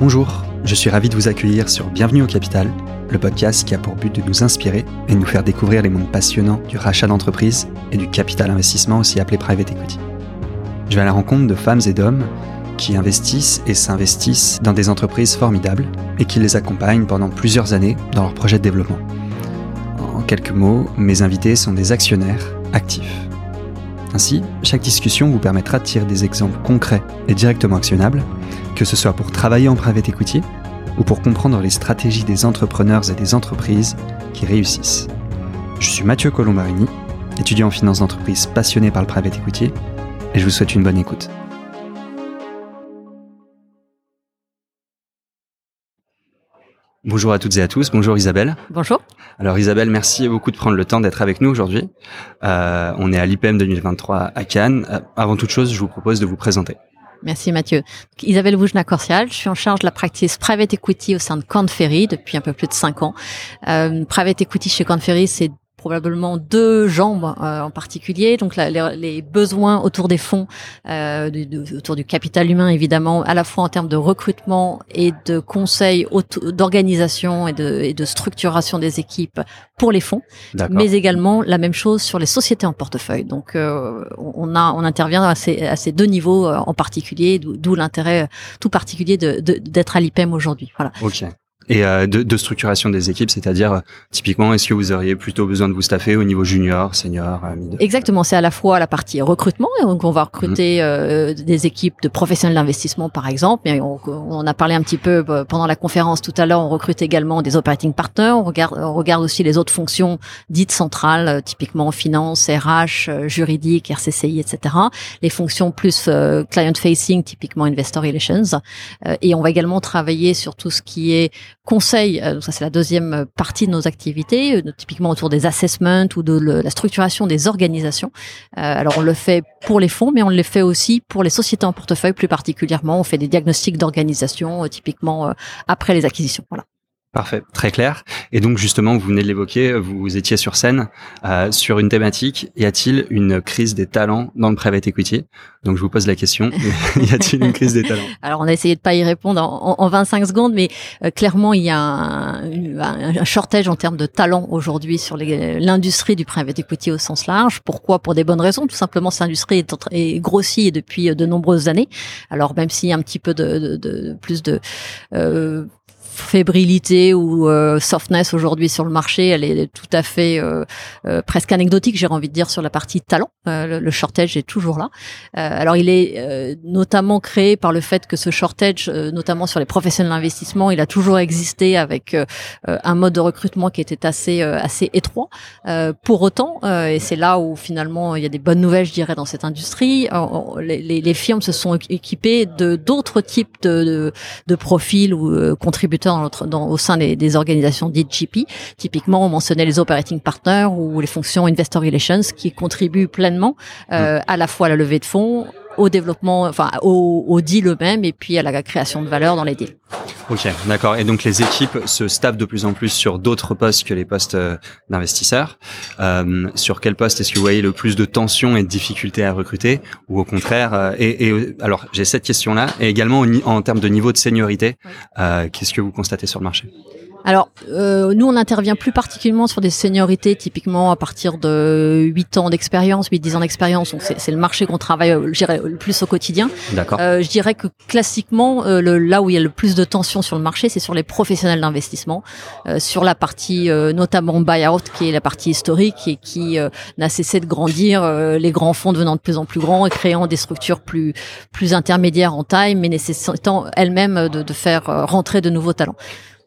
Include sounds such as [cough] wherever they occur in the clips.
Bonjour, je suis ravi de vous accueillir sur Bienvenue au Capital, le podcast qui a pour but de nous inspirer et de nous faire découvrir les mondes passionnants du rachat d'entreprise et du capital investissement aussi appelé private equity. Je vais à la rencontre de femmes et d'hommes qui investissent et s'investissent dans des entreprises formidables et qui les accompagnent pendant plusieurs années dans leur projet de développement. En quelques mots, mes invités sont des actionnaires actifs. Ainsi, chaque discussion vous permettra de tirer des exemples concrets et directement actionnables, que ce soit pour travailler en private equity ou pour comprendre les stratégies des entrepreneurs et des entreprises qui réussissent. Je suis Mathieu Colombarini, étudiant en finance d'entreprise passionné par le private equity, et je vous souhaite une bonne écoute. Bonjour à toutes et à tous. Bonjour Isabelle. Bonjour. Alors Isabelle, merci beaucoup de prendre le temps d'être avec nous aujourd'hui. Euh, on est à l'IPM 2023 à Cannes. Euh, avant toute chose, je vous propose de vous présenter. Merci Mathieu. Isabelle Boujna-Corsial, je suis en charge de la practice Private Equity au sein de Corn Ferry depuis un peu plus de cinq ans. Euh, private Equity chez Corn Ferry, c'est probablement deux jambes euh, en particulier. Donc les, besoins autour des fonds, euh, autour du capital humain évidemment, à la fois en termes de recrutement et de conseils d'organisation et de, et de structuration des équipes pour les fonds, mais également la même chose sur les sociétés en portefeuille. Donc euh, on a on intervient à ces, à ces deux niveaux en particulier, d'où l'intérêt tout particulier d'être de, à l'IPEM aujourd'hui. Voilà. Ok et euh, de, de, structuration des équipes, c'est-à-dire euh, typiquement est-ce que vous auriez plutôt besoin de vous staffer au niveau junior, senior, euh, Exactement, c'est à la fois la partie recrutement, donc on va recruter mhm. des équipes de professionnels d'investissement par exemple, mais on, on, a parlé un petit peu pendant la conférence tout à l'heure, on recrute également des operating partners, on regarde, on regarde aussi les autres fonctions dites centrales, typiquement finance, RH, juridique, RCCI, etc. Les fonctions plus client facing, typiquement investor relations, et on va également travailler sur tout ce qui est conseil, euh, ça c'est la deuxième partie de nos activités, euh, typiquement autour des assessments ou de la structuration des organisations. Euh, alors on le fait pour les fonds, mais on le fait aussi pour les sociétés en portefeuille plus particulièrement. On fait des diagnostics d'organisation, typiquement après les acquisitions. Voilà. Parfait, très clair. Et donc justement, vous venez de l'évoquer, vous étiez sur scène euh, sur une thématique. Y a-t-il une crise des talents dans le private equity? Donc je vous pose la question. [laughs] y a-t-il une crise des talents? Alors on a essayé de pas y répondre en, en 25 secondes, mais euh, clairement il y a un, un, shortage en termes de talents aujourd'hui sur l'industrie du private equity au sens large. Pourquoi? Pour des bonnes raisons. Tout simplement, cette industrie est, est grossie depuis de nombreuses années. Alors même s'il y a un petit peu de, de, de plus de euh, fébrilité ou euh, softness aujourd'hui sur le marché, elle est tout à fait euh, euh, presque anecdotique, j'ai envie de dire, sur la partie talent. Le, shortage est toujours là. alors il est notamment créé par le fait que ce shortage, notamment sur les professionnels d'investissement, il a toujours existé avec un mode de recrutement qui était assez assez étroit. pour autant, et c'est là où finalement il y a des bonnes nouvelles, je dirais, dans cette industrie, les, les, les, firmes se sont équipées de d'autres types de, de, de profils ou contributeurs dans, au sein des, des organisations dites GP. Typiquement, on mentionnait les operating partners ou les fonctions investor relations qui contribuent pleinement euh, à la fois à la levée de fonds, au développement, enfin au, au deal eux-mêmes et puis à la création de valeur dans les deals. Ok, d'accord. Et donc les équipes se staffent de plus en plus sur d'autres postes que les postes euh, d'investisseurs. Euh, sur quel poste est-ce que vous voyez le plus de tension et de difficultés à recruter, ou au contraire euh, et, et, alors j'ai cette question-là, et également en termes de niveau de seniorité, euh, qu'est-ce que vous constatez sur le marché? Alors, euh, nous, on intervient plus particulièrement sur des seniorités, typiquement à partir de 8 ans d'expérience, 8-10 ans d'expérience. Donc, c'est le marché qu'on travaille, euh, je dirais, le plus au quotidien. D'accord. Euh, je dirais que classiquement, euh, le, là où il y a le plus de tension sur le marché, c'est sur les professionnels d'investissement, euh, sur la partie notamment buyout, qui est la partie historique et qui n'a cessé de grandir, les grands fonds devenant de plus en plus grands et créant des structures plus plus intermédiaires en taille, mais nécessitant elles-mêmes de, de faire rentrer de nouveaux talents.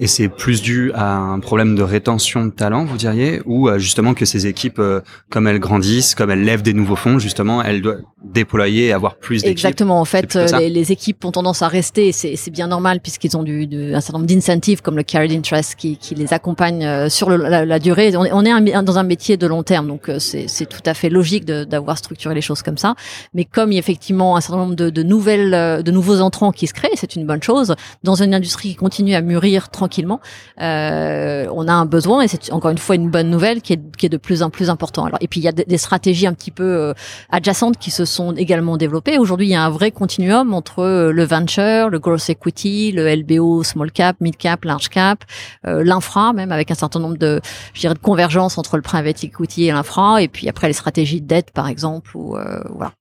Et c'est plus dû à un problème de rétention de talent, vous diriez, ou justement que ces équipes, euh, comme elles grandissent, comme elles lèvent des nouveaux fonds, justement, elles doivent déployer et avoir plus d'équipes. Exactement. En fait, les, les, équipes ont tendance à rester. C'est bien normal puisqu'ils ont du, du, un certain nombre d'incentives comme le carried interest qui, qui les accompagne euh, sur le, la, la, durée. On est, on est dans un métier de long terme, donc euh, c'est tout à fait logique d'avoir structuré les choses comme ça. Mais comme il y a effectivement un certain nombre de, de nouvelles, de nouveaux entrants qui se créent, c'est une bonne chose dans une industrie qui continue à mûrir tranquillement. on a un besoin et c'est encore une fois une bonne nouvelle qui est, qui est de plus en plus important. Alors et puis il y a des, stratégies un petit peu adjacentes qui se sont également développées. Aujourd'hui, il y a un vrai continuum entre le venture, le growth equity, le LBO, small cap, mid cap, large cap, l'infra même avec un certain nombre de je dirais de convergence entre le private equity et l'infra et puis après les stratégies de dette par exemple ou voilà.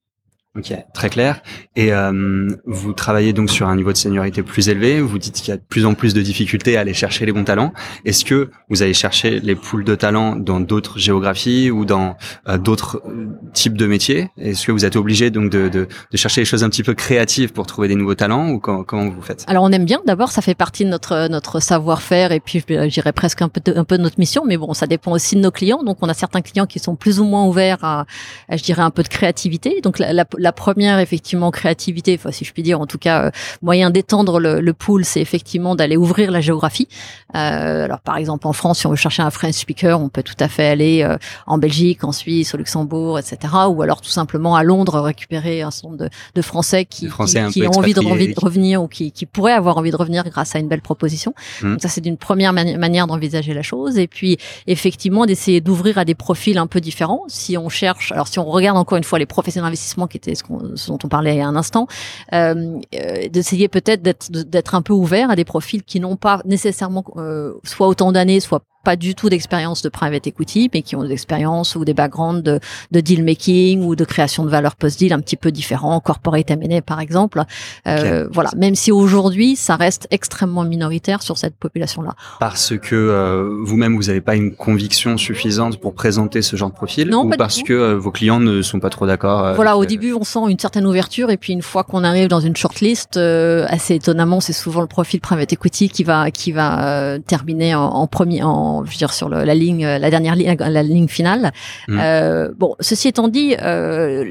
Ok, très clair. Et euh, vous travaillez donc sur un niveau de seniorité plus élevé. Vous dites qu'il y a de plus en plus de difficultés à aller chercher les bons talents. Est-ce que vous allez chercher les poules de talents dans d'autres géographies ou dans euh, d'autres euh, types de métiers? Est-ce que vous êtes obligé donc de, de, de, chercher des choses un petit peu créatives pour trouver des nouveaux talents ou comment, vous faites? Alors on aime bien. D'abord, ça fait partie de notre notre savoir-faire et puis je dirais presque un peu de, un peu de notre mission. Mais bon, ça dépend aussi de nos clients. Donc on a certains clients qui sont plus ou moins ouverts à, à je dirais un peu de créativité. Donc la, la la première effectivement créativité, enfin si je puis dire, en tout cas euh, moyen d'étendre le, le pool, c'est effectivement d'aller ouvrir la géographie. Euh, alors par exemple en France, si on veut chercher un French speaker, on peut tout à fait aller euh, en Belgique, en Suisse, au Luxembourg, etc. Ou alors tout simplement à Londres récupérer un certain nombre de, de Français qui, qui, ont envie de, envie de, revenir ou qui, qui, pourraient avoir envie de revenir grâce à une belle proposition. Mmh. Donc ça c'est une première manière d'envisager la chose. Et puis effectivement d'essayer d'ouvrir à des profils un peu différents. Si on cherche, alors si on regarde encore une fois les professionnels d'investissement qui étaient ce dont on parlait il y a un instant, euh, euh d'essayer peut-être d'être d'être un peu ouvert à des profils qui n'ont pas nécessairement euh, soit autant d'années, soit pas du tout d'expérience de private equity, mais qui ont des expériences ou des backgrounds de, de deal making ou de création de valeur post-deal un petit peu différents, corporate M&A par exemple. Euh, Voilà, même si aujourd'hui ça reste extrêmement minoritaire sur cette population-là. Parce que euh, vous-même vous n'avez pas une conviction suffisante pour présenter ce genre de profil, non, ou parce que euh, vos clients ne sont pas trop d'accord. Euh, voilà, au début on sent une certaine ouverture et puis une fois qu'on arrive dans une shortlist, assez étonnamment c'est souvent le profil private equity qui va qui va terminer en, en premier en je veux dire sur le, la ligne, la dernière ligne, la ligne finale. Mmh. Euh, bon, ceci étant dit, euh,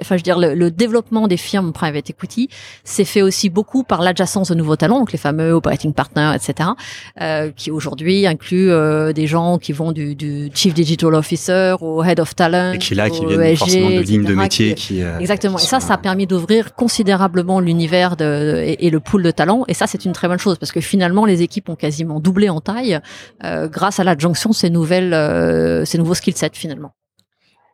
enfin je veux dire le, le, développement des firmes private equity s'est fait aussi beaucoup par l'adjacence de nouveaux talents, donc les fameux operating partners, etc., euh, qui aujourd'hui incluent euh, des gens qui vont du, du, chief digital officer au head of talent, et qui là qui viennent forcément de lignes de métier, qui, euh, exactement. et ça, ça a permis d'ouvrir considérablement l'univers de, et, et, le pool de talents. Et ça, c'est une très bonne chose parce que finalement, les équipes ont quasiment doublé en taille euh, grâce grâce à l'adjonction ces nouvelles, euh, ces nouveaux skill sets finalement.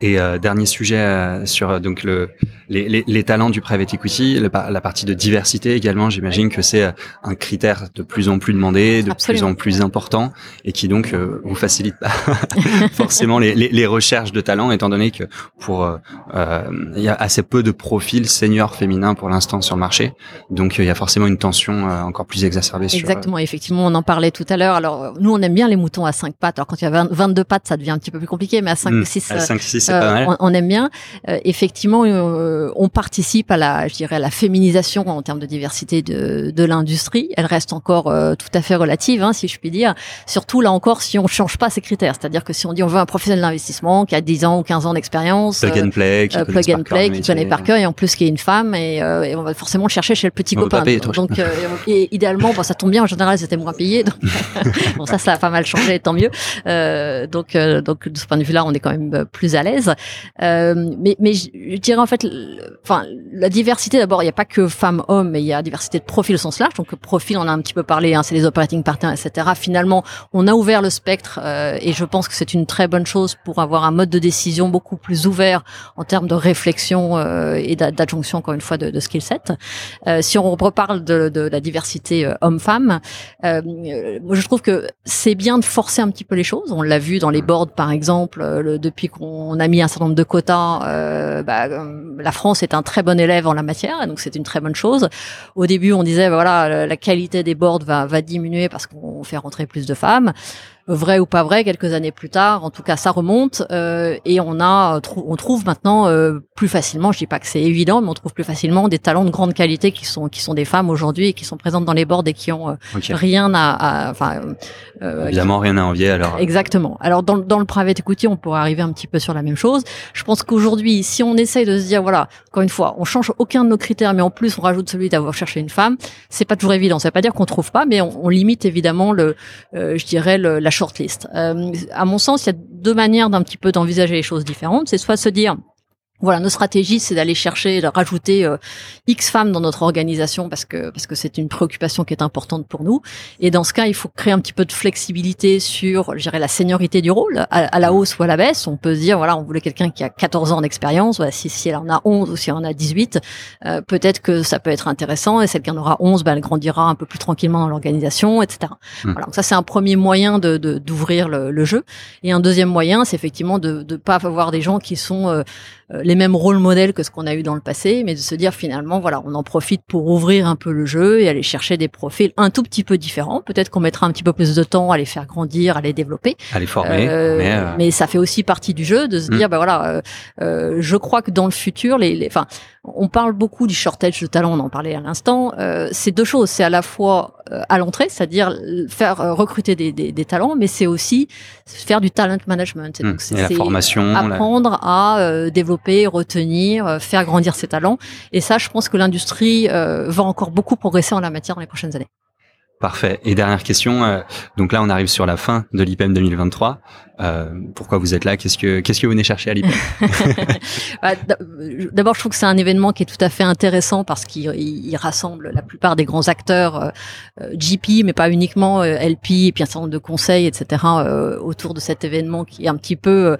Et euh, dernier sujet euh, sur euh, donc le, les, les, les, talents du private equity, la partie de diversité également. J'imagine que c'est un critère de plus en plus demandé, de plus en plus important, et qui donc vous facilite pas [laughs] forcément les, les, recherches de talents, étant donné que pour il y a assez peu de profils seniors féminins pour l'instant sur le marché, donc il y a forcément une tension encore plus exacerbée. Exactement, effectivement, on en parlait tout à l'heure. Alors nous, on aime bien les moutons à 5 pattes. Alors quand il y a 22 pattes, ça devient un petit peu plus compliqué, mais à 5 6 à 5 6 euh, on, aime bien. Euh, effectivement, euh, on participe à la, je dirais, à la féminisation en termes de diversité de, de l'industrie. Elle reste encore tout à fait relative, hein, si je puis dire. Surtout là encore, si on change pas ces critères, c'est-à-dire que si on dit on veut un professionnel d'investissement qui a 10 ans ou 15 ans d'expérience, plug and play, qui, plug and play, qui connaît par cœur et en plus qui est une femme et, et on va forcément le chercher chez le petit copain. donc, et, idéalement, bon, ça tombe bien. En général, c'était moins payé. Donc, [laughs] bon, ça, ça a pas mal changé, tant mieux. donc, donc de ce point de vue-là, on est quand même plus à l'aise. Euh, mais, mais je, dirais en fait, enfin, la diversité d'abord, il n'y a pas que femmes-hommes, mais il y a diversité de profils au sens large. Donc profil, on a un petit peu parlé, hein, c'est les operating partners, etc. Finalement, on a ouvert le spectre euh, et je pense que c'est une très bonne chose pour avoir un mode de décision beaucoup plus ouvert en termes de réflexion euh, et d'adjonction, encore une fois, de, de skill set. Euh, si on reparle de, de la diversité homme-femme, euh, je trouve que c'est bien de forcer un petit peu les choses. On l'a vu dans les boards, par exemple, le, depuis qu'on a mis un certain nombre de quotas. Euh, bah, la France est un très bon élève en la matière, et donc c'est une très bonne chose. Au début, on disait bah, voilà, la qualité des boards va, va diminuer parce qu'on fait rentrer plus de femmes vrai ou pas vrai, quelques années plus tard, en tout cas ça remonte euh, et on a on trouve maintenant euh, plus facilement, je dis pas que c'est évident, mais on trouve plus facilement des talents de grande qualité qui sont qui sont des femmes aujourd'hui et qui sont présentes dans les boards et qui ont euh, rien à, enfin euh, évidemment rien à envier alors. Exactement. Alors dans dans le private equity, on pourrait arriver un petit peu sur la même chose. Je pense qu'aujourd'hui, si on essaye de se dire voilà, encore une fois, on change aucun de nos critères, mais en plus on rajoute celui d'avoir cherché une femme, c'est pas toujours évident. Ça veut pas dire qu'on trouve pas, mais on, on limite évidemment le, je dirais le, la shortlist. Euh, à mon sens, il y a deux manières d'un petit peu d'envisager les choses différentes. C'est soit se dire voilà, nos stratégies, c'est d'aller chercher, de rajouter euh, X femmes dans notre organisation parce que parce que c'est une préoccupation qui est importante pour nous. Et dans ce cas, il faut créer un petit peu de flexibilité sur, je dirais, la seniorité du rôle, à, la hausse ou à la baisse. On peut se dire, voilà, on voulait quelqu'un qui a 14 ans d'expérience. Voilà, si, si elle en a 11 ou si elle en a 18, euh, peut-être que ça peut être intéressant. Et celle qui en aura 11, ben, elle grandira un peu plus tranquillement dans l'organisation, etc. Hmm. Voilà, donc ça, c'est un premier moyen de d'ouvrir le, le, jeu. Et un deuxième moyen, c'est effectivement de ne pas avoir des gens qui sont euh, les mêmes rôles modèles que ce qu'on a eu dans le passé, mais de se dire finalement, voilà, on en profite pour ouvrir un peu le jeu et aller chercher des profils un tout petit peu différents. Peut-être qu'on mettra un petit peu plus de temps à les faire grandir, à les développer, à les former. Euh, mais, euh, mais, ça fait aussi partie du jeu de se mm. dire, ben voilà, je crois que dans le futur, les, enfin, on parle beaucoup du shortage de talent, on en parlait à l'instant. Euh, c'est deux choses. C'est à la fois euh, à l'entrée, c'est-à-dire faire euh, recruter des, des, des, talents, mais c'est aussi faire du talent management. donc, c'est la formation, apprendre à développer, retenir, faire grandir ses talents. Et ça, je pense que l'industrie va encore beaucoup progresser en la matière dans les prochaines années. Parfait. Et dernière question. donc là, on arrive sur la fin de l'IPM 2023. Euh, pourquoi vous êtes là? Qu'est-ce que qu'est-ce que vous venez chercher à l'IPM [laughs] bah, D'abord, je trouve que c'est un événement qui est tout à fait intéressant parce qu'il rassemble la plupart des grands acteurs euh, euh GP, mais pas uniquement euh, LP, et puis un certain nombre de conseils, etc. Euh, autour de cet événement qui est un petit peu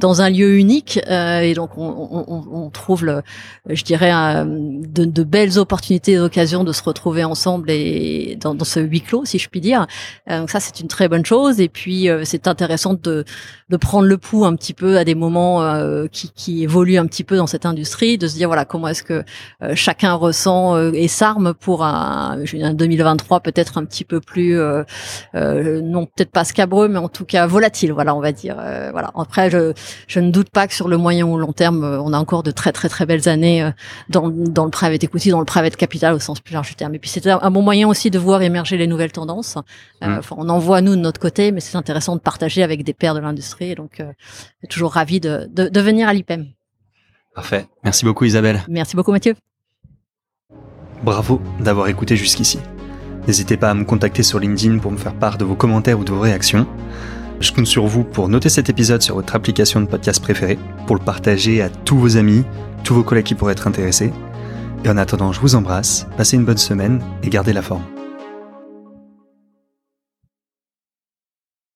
dans un lieu unique. et donc, on, on, on trouve, le, je dirais, de, de, belles opportunités, d'occasion de se retrouver ensemble et dans, dans, ce huis clos, si je puis dire. donc ça, c'est une très bonne chose. Et puis, c'est intéressant de, de prendre le pouls un petit peu à des moments euh, qui, qui évoluent un petit peu dans cette industrie, de se dire voilà comment est-ce que euh, chacun ressent euh, et s'arme pour un, un 2023 peut-être un petit peu plus non peut-être pas scabreux mais en tout cas volatile voilà on va dire voilà après je, je ne doute pas que sur le moyen ou long terme on a encore de très très très belles années dans, dans le private equity dans le private capital au sens plus large du terme et puis c'est un, bon moyen aussi de voir émerger les nouvelles tendances mmh. on en voit nous de notre côté mais c'est intéressant de partager avec des pères de l'industrie. donc, euh, toujours ravi de, de, venir à l'IPEM. Parfait. Merci beaucoup, Isabelle. Merci beaucoup, Mathieu. Bravo d'avoir écouté jusqu'ici. N'hésitez pas à me contacter sur LinkedIn pour me faire part de vos commentaires ou de vos réactions. Je compte sur vous pour noter cet épisode sur votre application de podcast préférée, pour le partager à tous vos amis, tous vos collègues qui pourraient être intéressés. Et en attendant, je vous embrasse, passez une bonne semaine et gardez la forme.